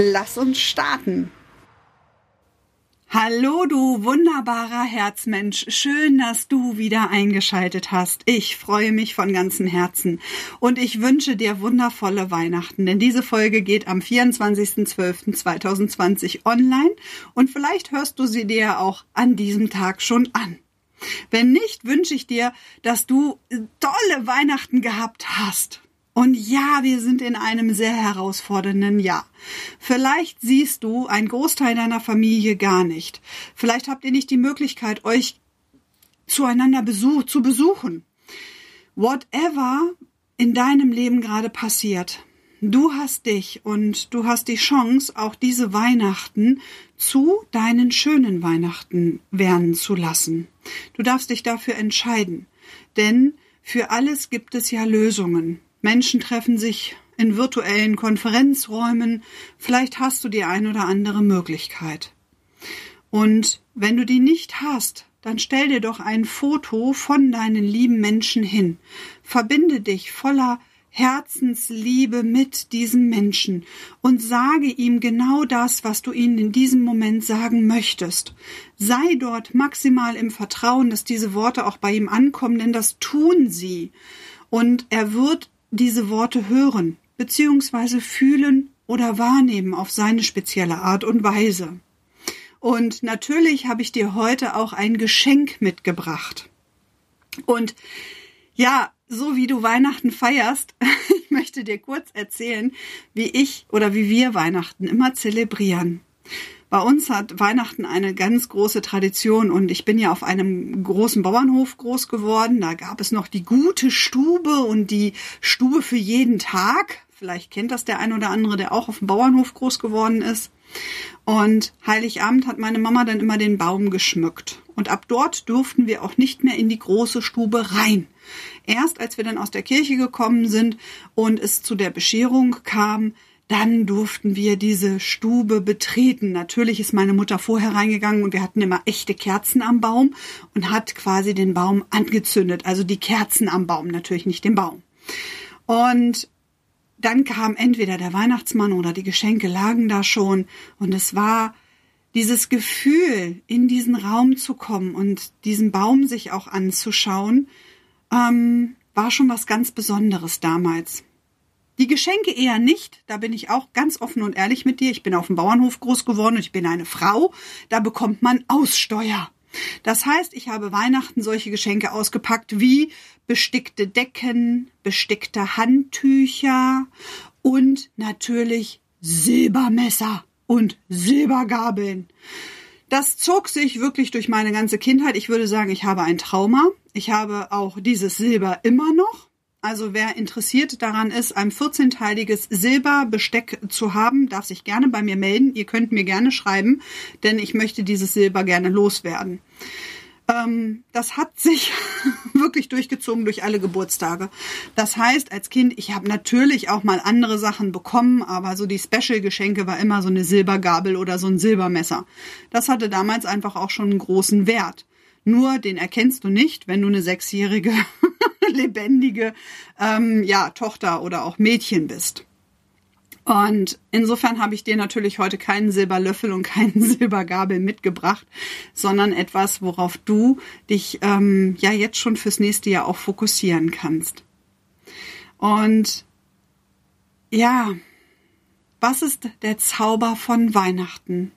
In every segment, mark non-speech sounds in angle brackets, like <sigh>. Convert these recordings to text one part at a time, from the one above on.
Lass uns starten. Hallo, du wunderbarer Herzmensch. Schön, dass du wieder eingeschaltet hast. Ich freue mich von ganzem Herzen und ich wünsche dir wundervolle Weihnachten, denn diese Folge geht am 24.12.2020 online und vielleicht hörst du sie dir auch an diesem Tag schon an. Wenn nicht, wünsche ich dir, dass du tolle Weihnachten gehabt hast. Und ja, wir sind in einem sehr herausfordernden Jahr. Vielleicht siehst du einen Großteil deiner Familie gar nicht. Vielleicht habt ihr nicht die Möglichkeit, euch zueinander besuch zu besuchen. Whatever in deinem Leben gerade passiert, du hast dich und du hast die Chance, auch diese Weihnachten zu deinen schönen Weihnachten werden zu lassen. Du darfst dich dafür entscheiden, denn für alles gibt es ja Lösungen. Menschen treffen sich in virtuellen Konferenzräumen. Vielleicht hast du die ein oder andere Möglichkeit. Und wenn du die nicht hast, dann stell dir doch ein Foto von deinen lieben Menschen hin. Verbinde dich voller Herzensliebe mit diesem Menschen und sage ihm genau das, was du ihnen in diesem Moment sagen möchtest. Sei dort maximal im Vertrauen, dass diese Worte auch bei ihm ankommen, denn das tun sie. Und er wird diese Worte hören, beziehungsweise fühlen oder wahrnehmen auf seine spezielle Art und Weise. Und natürlich habe ich dir heute auch ein Geschenk mitgebracht. Und ja, so wie du Weihnachten feierst, <laughs> ich möchte dir kurz erzählen, wie ich oder wie wir Weihnachten immer zelebrieren. Bei uns hat Weihnachten eine ganz große Tradition und ich bin ja auf einem großen Bauernhof groß geworden. Da gab es noch die gute Stube und die Stube für jeden Tag. Vielleicht kennt das der ein oder andere, der auch auf dem Bauernhof groß geworden ist. Und Heiligabend hat meine Mama dann immer den Baum geschmückt. Und ab dort durften wir auch nicht mehr in die große Stube rein. Erst als wir dann aus der Kirche gekommen sind und es zu der Bescherung kam, dann durften wir diese Stube betreten. Natürlich ist meine Mutter vorher reingegangen und wir hatten immer echte Kerzen am Baum und hat quasi den Baum angezündet. Also die Kerzen am Baum, natürlich nicht den Baum. Und dann kam entweder der Weihnachtsmann oder die Geschenke lagen da schon und es war dieses Gefühl, in diesen Raum zu kommen und diesen Baum sich auch anzuschauen, ähm, war schon was ganz Besonderes damals. Die Geschenke eher nicht. Da bin ich auch ganz offen und ehrlich mit dir. Ich bin auf dem Bauernhof groß geworden und ich bin eine Frau. Da bekommt man Aussteuer. Das heißt, ich habe Weihnachten solche Geschenke ausgepackt wie bestickte Decken, bestickte Handtücher und natürlich Silbermesser und Silbergabeln. Das zog sich wirklich durch meine ganze Kindheit. Ich würde sagen, ich habe ein Trauma. Ich habe auch dieses Silber immer noch. Also wer interessiert daran ist, ein 14-teiliges Silberbesteck zu haben, darf sich gerne bei mir melden. Ihr könnt mir gerne schreiben, denn ich möchte dieses Silber gerne loswerden. Ähm, das hat sich <laughs> wirklich durchgezogen durch alle Geburtstage. Das heißt, als Kind, ich habe natürlich auch mal andere Sachen bekommen, aber so die Special-Geschenke war immer so eine Silbergabel oder so ein Silbermesser. Das hatte damals einfach auch schon einen großen Wert. Nur den erkennst du nicht, wenn du eine sechsjährige <laughs> <laughs> lebendige ähm, ja, Tochter oder auch Mädchen bist. Und insofern habe ich dir natürlich heute keinen Silberlöffel und keinen <laughs> Silbergabel mitgebracht, sondern etwas, worauf du dich ähm, ja jetzt schon fürs nächste Jahr auch fokussieren kannst. Und ja, was ist der Zauber von Weihnachten?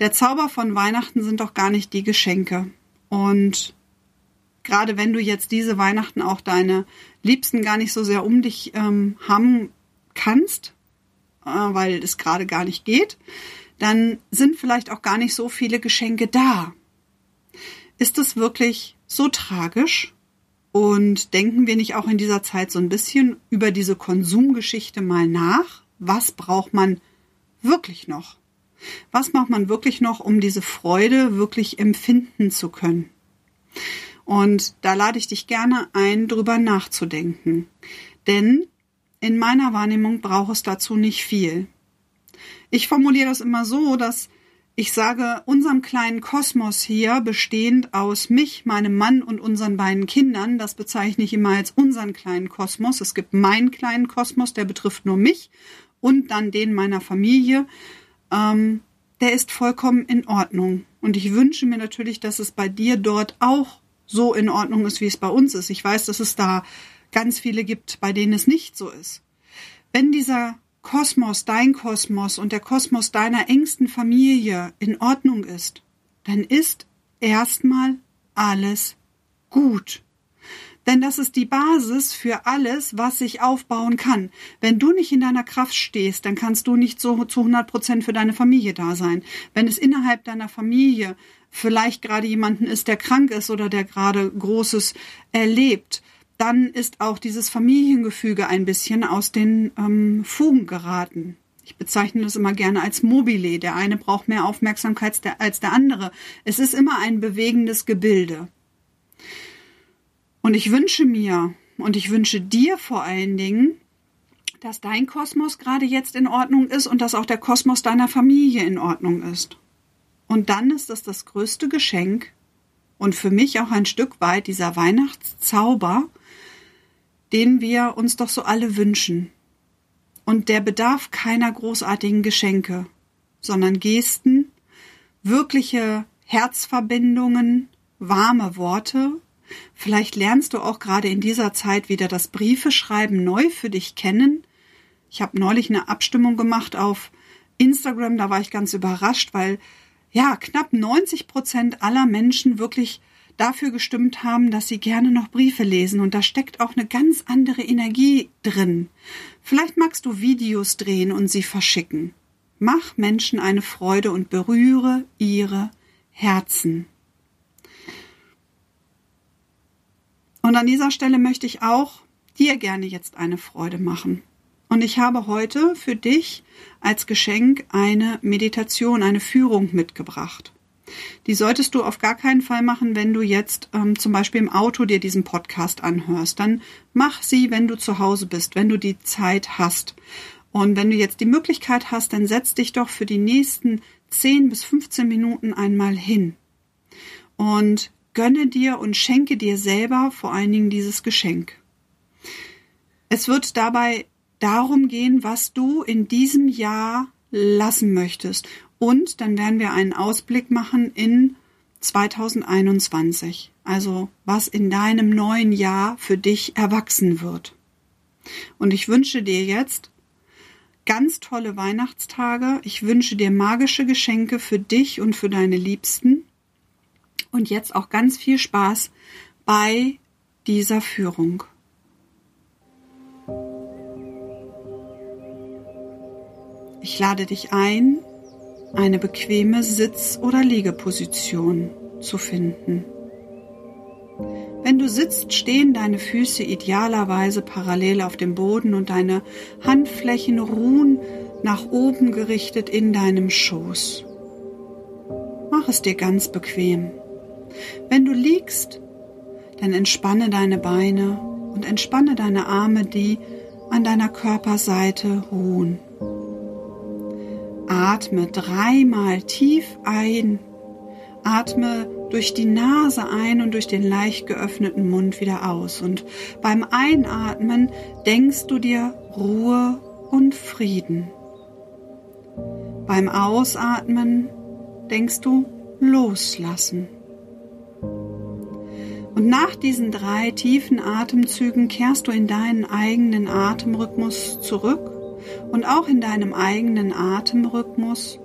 Der Zauber von Weihnachten sind doch gar nicht die Geschenke. Und gerade wenn du jetzt diese Weihnachten auch deine Liebsten gar nicht so sehr um dich ähm, haben kannst, äh, weil es gerade gar nicht geht, dann sind vielleicht auch gar nicht so viele Geschenke da. Ist es wirklich so tragisch? Und denken wir nicht auch in dieser Zeit so ein bisschen über diese Konsumgeschichte mal nach? Was braucht man wirklich noch? Was macht man wirklich noch, um diese Freude wirklich empfinden zu können? Und da lade ich dich gerne ein, drüber nachzudenken. Denn in meiner Wahrnehmung braucht es dazu nicht viel. Ich formuliere das immer so, dass ich sage, unserem kleinen Kosmos hier, bestehend aus mich, meinem Mann und unseren beiden Kindern, das bezeichne ich immer als unseren kleinen Kosmos. Es gibt meinen kleinen Kosmos, der betrifft nur mich und dann den meiner Familie. Ähm, der ist vollkommen in Ordnung. Und ich wünsche mir natürlich, dass es bei dir dort auch so in Ordnung ist, wie es bei uns ist. Ich weiß, dass es da ganz viele gibt, bei denen es nicht so ist. Wenn dieser Kosmos, dein Kosmos und der Kosmos deiner engsten Familie in Ordnung ist, dann ist erstmal alles gut. Denn das ist die Basis für alles, was sich aufbauen kann. Wenn du nicht in deiner Kraft stehst, dann kannst du nicht so zu 100 Prozent für deine Familie da sein. Wenn es innerhalb deiner Familie vielleicht gerade jemanden ist, der krank ist oder der gerade Großes erlebt, dann ist auch dieses Familiengefüge ein bisschen aus den ähm, Fugen geraten. Ich bezeichne das immer gerne als Mobile. Der eine braucht mehr Aufmerksamkeit als der andere. Es ist immer ein bewegendes Gebilde. Und ich wünsche mir und ich wünsche dir vor allen Dingen, dass dein Kosmos gerade jetzt in Ordnung ist und dass auch der Kosmos deiner Familie in Ordnung ist. Und dann ist das das größte Geschenk und für mich auch ein Stück weit dieser Weihnachtszauber, den wir uns doch so alle wünschen. Und der bedarf keiner großartigen Geschenke, sondern Gesten, wirkliche Herzverbindungen, warme Worte. Vielleicht lernst du auch gerade in dieser Zeit wieder das Briefeschreiben neu für dich kennen. Ich habe neulich eine Abstimmung gemacht auf Instagram, da war ich ganz überrascht, weil ja knapp 90 Prozent aller Menschen wirklich dafür gestimmt haben, dass sie gerne noch Briefe lesen und da steckt auch eine ganz andere Energie drin. Vielleicht magst du Videos drehen und sie verschicken. Mach Menschen eine Freude und berühre ihre Herzen. Und an dieser Stelle möchte ich auch dir gerne jetzt eine Freude machen. Und ich habe heute für dich als Geschenk eine Meditation, eine Führung mitgebracht. Die solltest du auf gar keinen Fall machen, wenn du jetzt ähm, zum Beispiel im Auto dir diesen Podcast anhörst. Dann mach sie, wenn du zu Hause bist, wenn du die Zeit hast. Und wenn du jetzt die Möglichkeit hast, dann setz dich doch für die nächsten 10 bis 15 Minuten einmal hin. Und gönne dir und schenke dir selber vor allen Dingen dieses Geschenk. Es wird dabei darum gehen, was du in diesem Jahr lassen möchtest. Und dann werden wir einen Ausblick machen in 2021. Also was in deinem neuen Jahr für dich erwachsen wird. Und ich wünsche dir jetzt ganz tolle Weihnachtstage. Ich wünsche dir magische Geschenke für dich und für deine Liebsten. Und jetzt auch ganz viel Spaß bei dieser Führung. Ich lade dich ein, eine bequeme Sitz- oder Liegeposition zu finden. Wenn du sitzt, stehen deine Füße idealerweise parallel auf dem Boden und deine Handflächen ruhen nach oben gerichtet in deinem Schoß. Mach es dir ganz bequem. Wenn du liegst, dann entspanne deine Beine und entspanne deine Arme, die an deiner Körperseite ruhen. Atme dreimal tief ein. Atme durch die Nase ein und durch den leicht geöffneten Mund wieder aus. Und beim Einatmen denkst du dir Ruhe und Frieden. Beim Ausatmen denkst du Loslassen. Und nach diesen drei tiefen Atemzügen kehrst du in deinen eigenen Atemrhythmus zurück und auch in deinem eigenen Atemrhythmus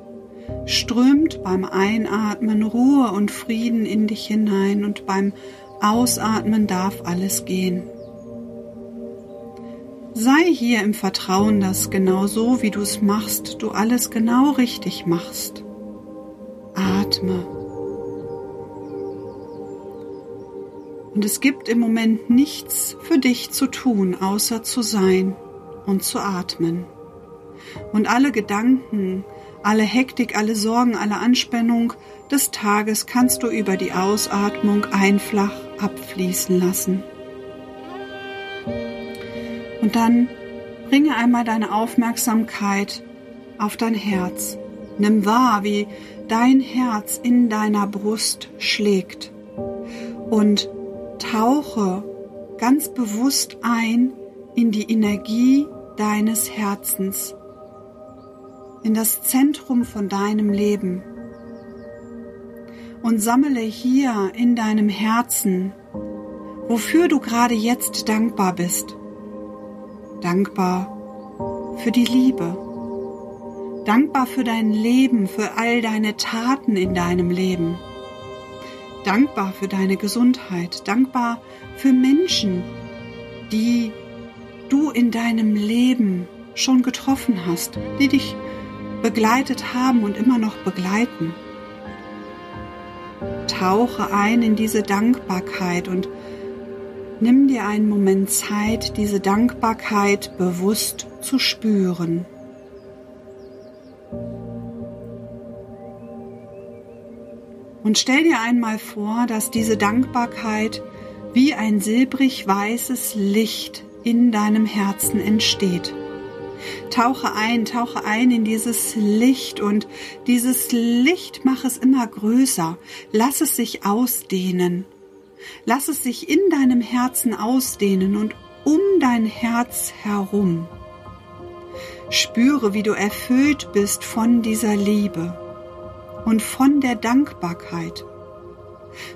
strömt beim Einatmen Ruhe und Frieden in dich hinein und beim Ausatmen darf alles gehen. Sei hier im Vertrauen, dass genau so, wie du es machst, du alles genau richtig machst. Atme. Und es gibt im Moment nichts für dich zu tun, außer zu sein und zu atmen. Und alle Gedanken, alle Hektik, alle Sorgen, alle Anspannung des Tages kannst du über die Ausatmung einfach abfließen lassen. Und dann bringe einmal deine Aufmerksamkeit auf dein Herz. Nimm wahr, wie dein Herz in deiner Brust schlägt und tauche ganz bewusst ein in die Energie deines Herzens, in das Zentrum von deinem Leben und sammle hier in deinem Herzen, wofür du gerade jetzt dankbar bist. Dankbar für die Liebe, dankbar für dein Leben, für all deine Taten in deinem Leben, dankbar für deine Gesundheit, dankbar für Menschen, die du in deinem Leben schon getroffen hast, die dich begleitet haben und immer noch begleiten. Tauche ein in diese Dankbarkeit und nimm dir einen Moment Zeit, diese Dankbarkeit bewusst zu spüren. Und stell dir einmal vor, dass diese Dankbarkeit wie ein silbrig weißes Licht in deinem Herzen entsteht. Tauche ein, tauche ein in dieses Licht und dieses Licht mach es immer größer. Lass es sich ausdehnen. Lass es sich in deinem Herzen ausdehnen und um dein Herz herum. Spüre, wie du erfüllt bist von dieser Liebe und von der Dankbarkeit.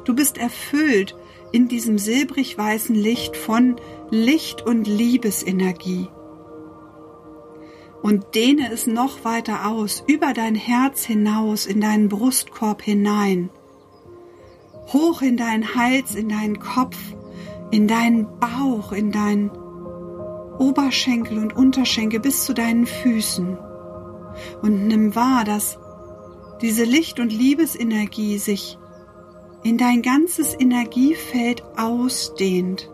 Du bist erfüllt in diesem silbrig weißen Licht von Licht und Liebesenergie. Und dehne es noch weiter aus, über dein Herz hinaus, in deinen Brustkorb hinein, hoch in deinen Hals, in deinen Kopf, in deinen Bauch, in deinen Oberschenkel und Unterschenkel bis zu deinen Füßen. Und nimm wahr, dass diese Licht- und Liebesenergie sich in dein ganzes Energiefeld ausdehnt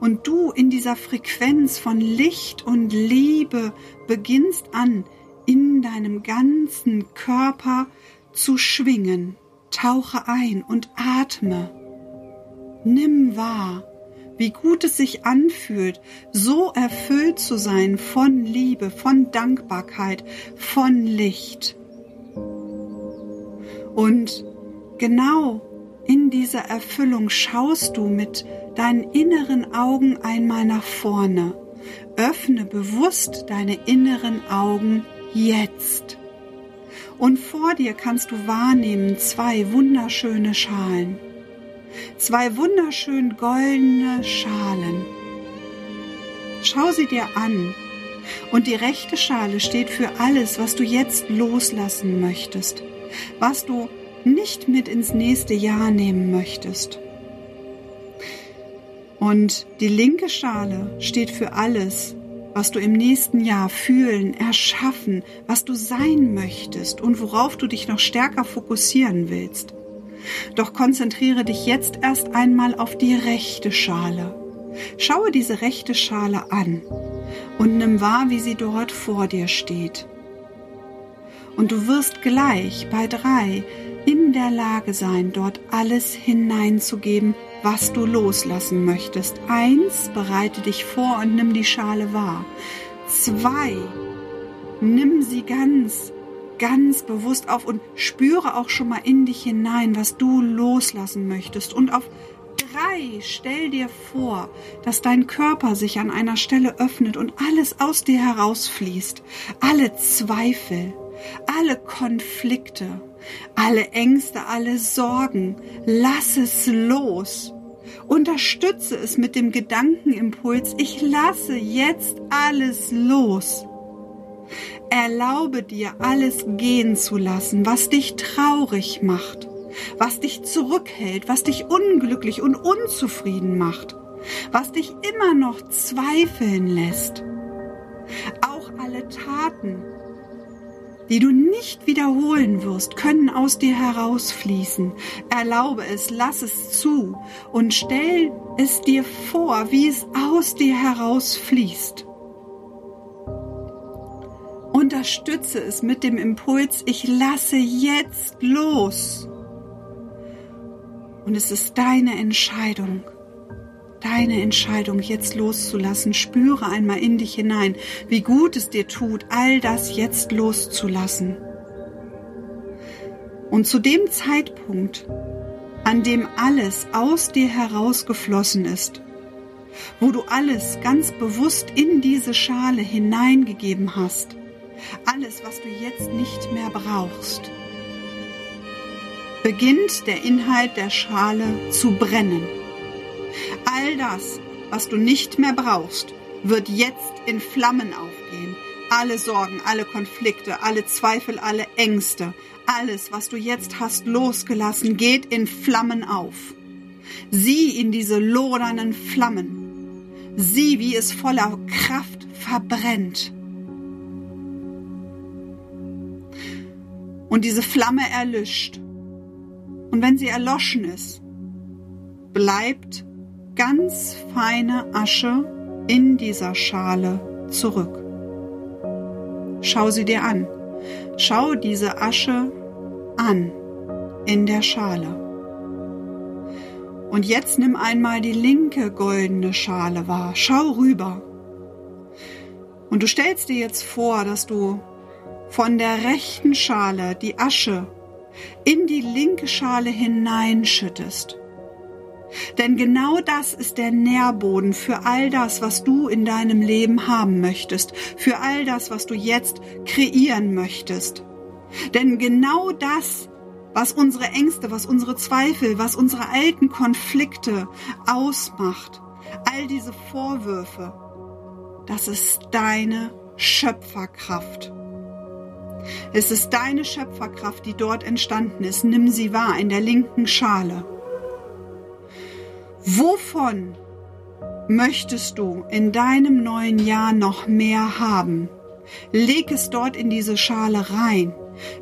und du in dieser Frequenz von Licht und Liebe beginnst an, in deinem ganzen Körper zu schwingen. Tauche ein und atme. Nimm wahr, wie gut es sich anfühlt, so erfüllt zu sein von Liebe, von Dankbarkeit, von Licht. Und genau in dieser Erfüllung schaust du mit deinen inneren Augen einmal nach vorne. Öffne bewusst deine inneren Augen jetzt. Und vor dir kannst du wahrnehmen zwei wunderschöne Schalen. Zwei wunderschön goldene Schalen. Schau sie dir an. Und die rechte Schale steht für alles, was du jetzt loslassen möchtest, was du nicht mit ins nächste Jahr nehmen möchtest. Und die linke Schale steht für alles, was du im nächsten Jahr fühlen, erschaffen, was du sein möchtest und worauf du dich noch stärker fokussieren willst. Doch konzentriere dich jetzt erst einmal auf die rechte Schale. Schaue diese rechte Schale an und nimm wahr, wie sie dort vor dir steht. Und du wirst gleich bei drei in der Lage sein, dort alles hineinzugeben, was du loslassen möchtest. Eins, bereite dich vor und nimm die Schale wahr. Zwei, nimm sie ganz, ganz bewusst auf und spüre auch schon mal in dich hinein, was du loslassen möchtest. Und auf drei, stell dir vor, dass dein Körper sich an einer Stelle öffnet und alles aus dir herausfließt. Alle Zweifel, alle Konflikte, alle Ängste, alle Sorgen, lass es los. Unterstütze es mit dem Gedankenimpuls, ich lasse jetzt alles los. Erlaube dir, alles gehen zu lassen, was dich traurig macht, was dich zurückhält, was dich unglücklich und unzufrieden macht, was dich immer noch zweifeln lässt. Auch alle Taten, die du nicht wiederholen wirst, können aus dir herausfließen. Erlaube es, lass es zu und stell es dir vor, wie es aus dir herausfließt. Unterstütze es mit dem Impuls, ich lasse jetzt los. Und es ist deine Entscheidung, deine Entscheidung, jetzt loszulassen. Spüre einmal in dich hinein, wie gut es dir tut, all das jetzt loszulassen. Und zu dem Zeitpunkt, an dem alles aus dir herausgeflossen ist, wo du alles ganz bewusst in diese Schale hineingegeben hast, alles, was du jetzt nicht mehr brauchst, beginnt der Inhalt der Schale zu brennen. All das, was du nicht mehr brauchst, wird jetzt in Flammen aufgehen. Alle Sorgen, alle Konflikte, alle Zweifel, alle Ängste, alles, was du jetzt hast losgelassen, geht in Flammen auf. Sieh in diese lodernden Flammen. Sieh, wie es voller Kraft verbrennt. Und diese Flamme erlischt. Und wenn sie erloschen ist, bleibt ganz feine Asche in dieser Schale zurück. Schau sie dir an. Schau diese Asche an in der Schale. Und jetzt nimm einmal die linke goldene Schale wahr. Schau rüber. Und du stellst dir jetzt vor, dass du von der rechten Schale die Asche in die linke Schale hineinschüttest. Denn genau das ist der Nährboden für all das, was du in deinem Leben haben möchtest, für all das, was du jetzt kreieren möchtest. Denn genau das, was unsere Ängste, was unsere Zweifel, was unsere alten Konflikte ausmacht, all diese Vorwürfe, das ist deine Schöpferkraft. Es ist deine Schöpferkraft, die dort entstanden ist. Nimm sie wahr in der linken Schale. Wovon möchtest du in deinem neuen Jahr noch mehr haben? Leg es dort in diese Schale rein.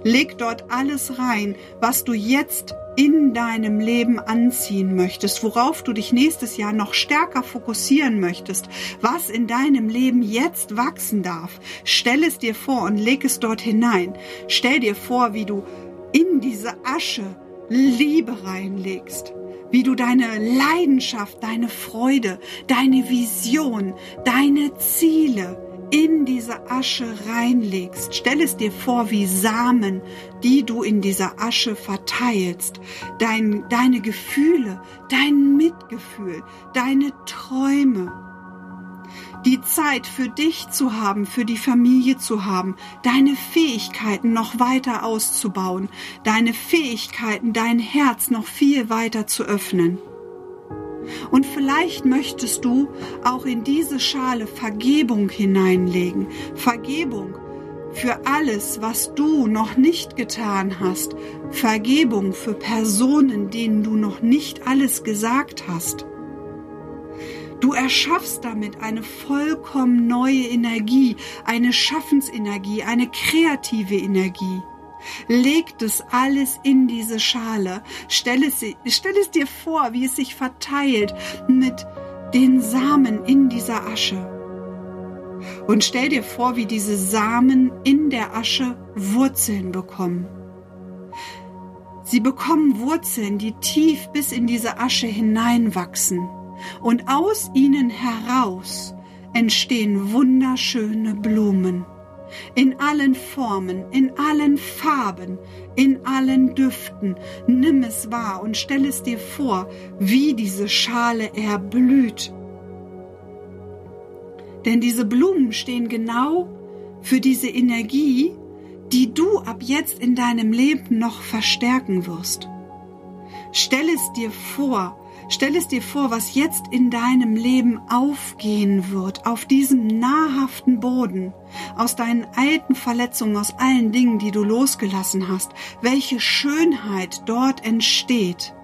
Leg dort alles rein, was du jetzt in deinem Leben anziehen möchtest, worauf du dich nächstes Jahr noch stärker fokussieren möchtest, was in deinem Leben jetzt wachsen darf. Stell es dir vor und leg es dort hinein. Stell dir vor, wie du in diese Asche Liebe reinlegst wie du deine Leidenschaft, deine Freude, deine Vision, deine Ziele in diese Asche reinlegst. Stell es dir vor wie Samen, die du in dieser Asche verteilst. Dein, deine Gefühle, dein Mitgefühl, deine Träume die Zeit für dich zu haben, für die Familie zu haben, deine Fähigkeiten noch weiter auszubauen, deine Fähigkeiten, dein Herz noch viel weiter zu öffnen. Und vielleicht möchtest du auch in diese Schale Vergebung hineinlegen. Vergebung für alles, was du noch nicht getan hast. Vergebung für Personen, denen du noch nicht alles gesagt hast. Du erschaffst damit eine vollkommen neue Energie, eine Schaffensenergie, eine kreative Energie. Leg das alles in diese Schale. Stell es, stell es dir vor, wie es sich verteilt mit den Samen in dieser Asche. Und stell dir vor, wie diese Samen in der Asche Wurzeln bekommen. Sie bekommen Wurzeln, die tief bis in diese Asche hineinwachsen und aus ihnen heraus entstehen wunderschöne Blumen. In allen Formen, in allen Farben, in allen Düften. Nimm es wahr und stell es dir vor, wie diese Schale erblüht. Denn diese Blumen stehen genau für diese Energie, die du ab jetzt in deinem Leben noch verstärken wirst. Stell es dir vor, Stell es dir vor, was jetzt in deinem Leben aufgehen wird, auf diesem nahrhaften Boden, aus deinen alten Verletzungen, aus allen Dingen, die du losgelassen hast, welche Schönheit dort entsteht.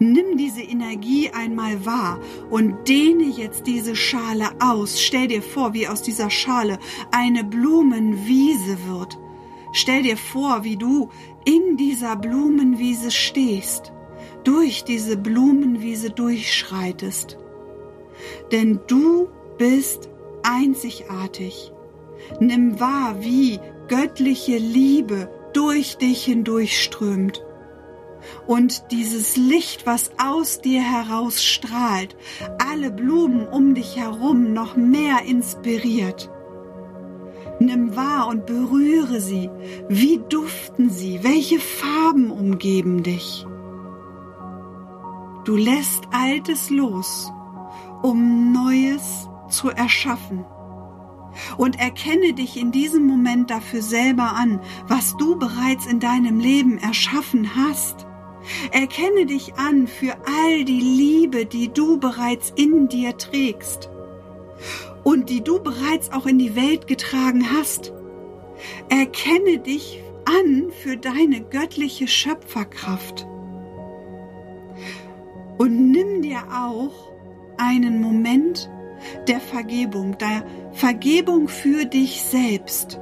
Nimm diese Energie einmal wahr und dehne jetzt diese Schale aus. Stell dir vor, wie aus dieser Schale eine Blumenwiese wird. Stell dir vor, wie du in dieser Blumenwiese stehst durch diese Blumenwiese durchschreitest. Denn du bist einzigartig. Nimm wahr, wie göttliche Liebe durch dich hindurchströmt. Und dieses Licht, was aus dir heraus strahlt, alle Blumen um dich herum noch mehr inspiriert. Nimm wahr und berühre sie. Wie duften sie? Welche Farben umgeben dich? Du lässt Altes los, um Neues zu erschaffen und erkenne dich in diesem Moment dafür selber an, was du bereits in deinem Leben erschaffen hast. Erkenne dich an für all die Liebe, die du bereits in dir trägst und die du bereits auch in die Welt getragen hast. Erkenne dich an für deine göttliche Schöpferkraft. Und nimm dir auch einen Moment der Vergebung, der Vergebung für dich selbst.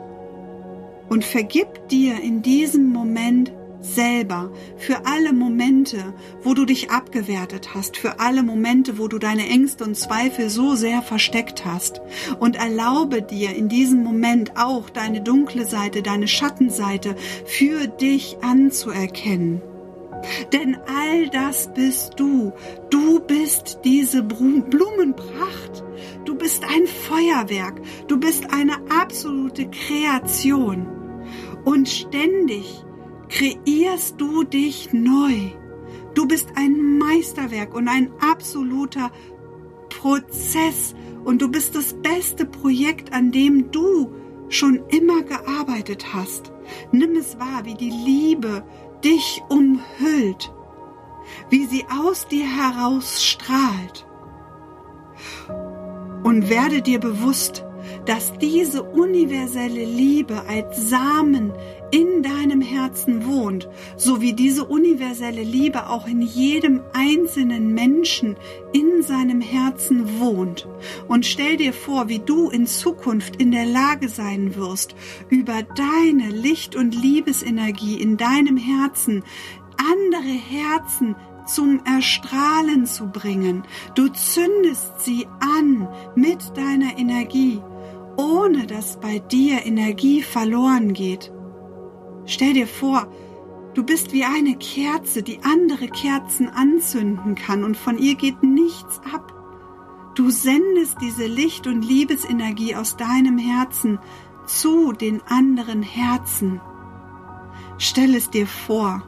Und vergib dir in diesem Moment selber für alle Momente, wo du dich abgewertet hast, für alle Momente, wo du deine Ängste und Zweifel so sehr versteckt hast. Und erlaube dir in diesem Moment auch deine dunkle Seite, deine Schattenseite für dich anzuerkennen. Denn all das bist du. Du bist diese Blumenpracht. Du bist ein Feuerwerk. Du bist eine absolute Kreation. Und ständig kreierst du dich neu. Du bist ein Meisterwerk und ein absoluter Prozess. Und du bist das beste Projekt, an dem du schon immer gearbeitet hast. Nimm es wahr, wie die Liebe dich umhüllt, wie sie aus dir heraus strahlt. Und werde dir bewusst, dass diese universelle Liebe als Samen in deinem Herzen wohnt, so wie diese universelle Liebe auch in jedem einzelnen Menschen in seinem Herzen wohnt. Und stell dir vor, wie du in Zukunft in der Lage sein wirst, über deine Licht- und Liebesenergie in deinem Herzen andere Herzen zum Erstrahlen zu bringen. Du zündest sie an mit deiner Energie, ohne dass bei dir Energie verloren geht. Stell dir vor, du bist wie eine Kerze, die andere Kerzen anzünden kann und von ihr geht nichts ab. Du sendest diese Licht- und Liebesenergie aus deinem Herzen zu den anderen Herzen. Stell es dir vor.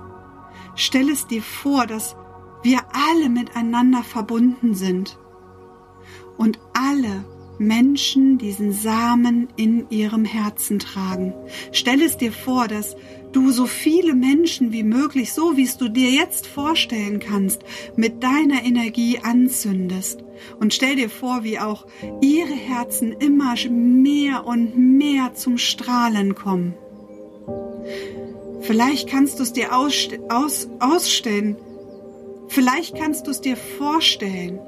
Stell es dir vor, dass wir alle miteinander verbunden sind und alle Menschen diesen Samen in ihrem Herzen tragen. Stell es dir vor, dass du so viele Menschen wie möglich, so wie es du dir jetzt vorstellen kannst, mit deiner Energie anzündest. Und stell dir vor, wie auch ihre Herzen immer mehr und mehr zum Strahlen kommen. Vielleicht kannst du es dir aus, aus, ausstellen. Vielleicht kannst du es dir vorstellen,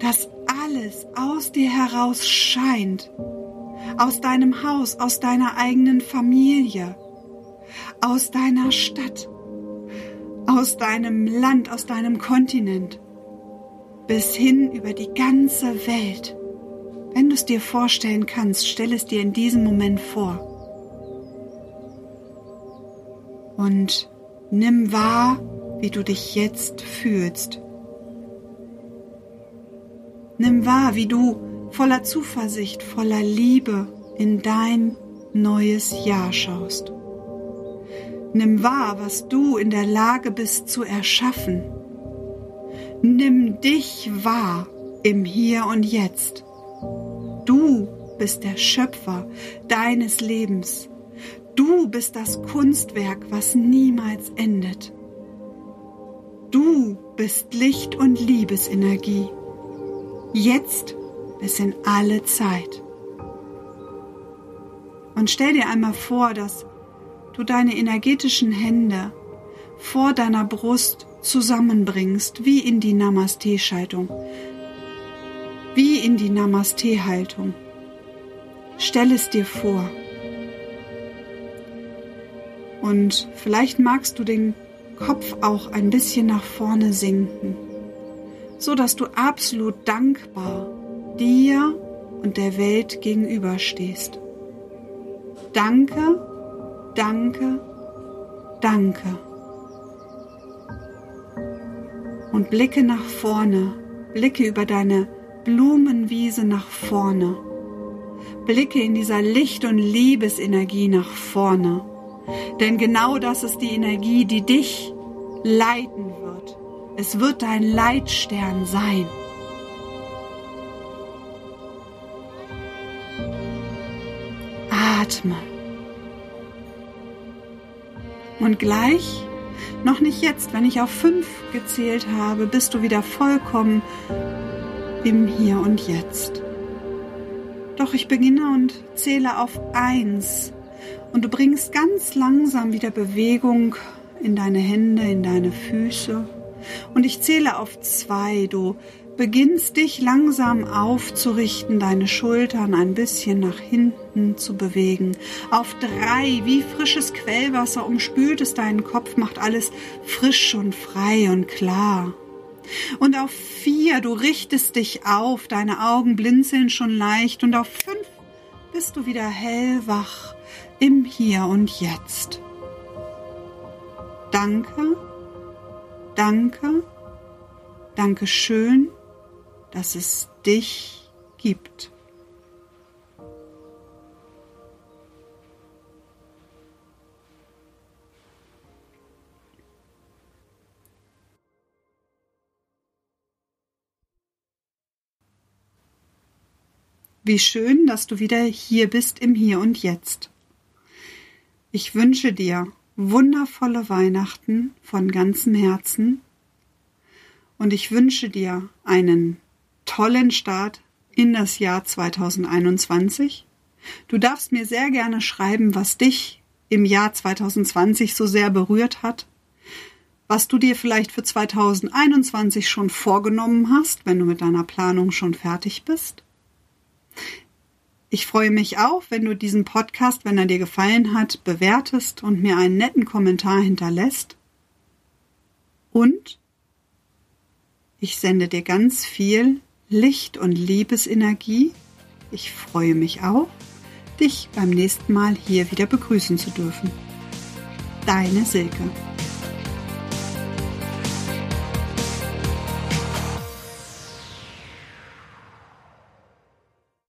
dass alles aus dir heraus scheint, aus deinem Haus, aus deiner eigenen Familie, aus deiner Stadt, aus deinem Land, aus deinem Kontinent, bis hin über die ganze Welt. Wenn du es dir vorstellen kannst, stell es dir in diesem Moment vor. Und nimm wahr, wie du dich jetzt fühlst. Nimm wahr, wie du voller Zuversicht, voller Liebe in dein neues Jahr schaust. Nimm wahr, was du in der Lage bist zu erschaffen. Nimm dich wahr im Hier und Jetzt. Du bist der Schöpfer deines Lebens. Du bist das Kunstwerk, was niemals endet. Du bist Licht und Liebesenergie jetzt bis in alle Zeit. Und stell dir einmal vor, dass du deine energetischen Hände vor deiner Brust zusammenbringst, wie in die Namaste-Schaltung, wie in die Namaste-Haltung. Stell es dir vor. Und vielleicht magst du den Kopf auch ein bisschen nach vorne sinken so dass du absolut dankbar dir und der Welt gegenüberstehst. Danke, danke, danke. Und blicke nach vorne, blicke über deine Blumenwiese nach vorne. Blicke in dieser Licht- und Liebesenergie nach vorne. Denn genau das ist die Energie, die dich leiten wird. Es wird dein Leitstern sein. Atme. Und gleich, noch nicht jetzt, wenn ich auf fünf gezählt habe, bist du wieder vollkommen im Hier und Jetzt. Doch ich beginne und zähle auf eins und du bringst ganz langsam wieder Bewegung in deine Hände, in deine Füße. Und ich zähle auf zwei. Du beginnst dich langsam aufzurichten, deine Schultern ein bisschen nach hinten zu bewegen. Auf drei, wie frisches Quellwasser umspült es deinen Kopf, macht alles frisch und frei und klar. Und auf vier, du richtest dich auf, deine Augen blinzeln schon leicht. Und auf fünf bist du wieder hellwach im Hier und Jetzt. Danke, danke, danke schön, dass es dich gibt. Wie schön, dass du wieder hier bist im Hier und Jetzt. Ich wünsche dir wundervolle Weihnachten von ganzem Herzen und ich wünsche dir einen tollen Start in das Jahr 2021. Du darfst mir sehr gerne schreiben, was dich im Jahr 2020 so sehr berührt hat, was du dir vielleicht für 2021 schon vorgenommen hast, wenn du mit deiner Planung schon fertig bist. Ich freue mich auch, wenn du diesen Podcast, wenn er dir gefallen hat, bewertest und mir einen netten Kommentar hinterlässt. Und ich sende dir ganz viel Licht und Liebesenergie. Ich freue mich auch, dich beim nächsten Mal hier wieder begrüßen zu dürfen. Deine Silke.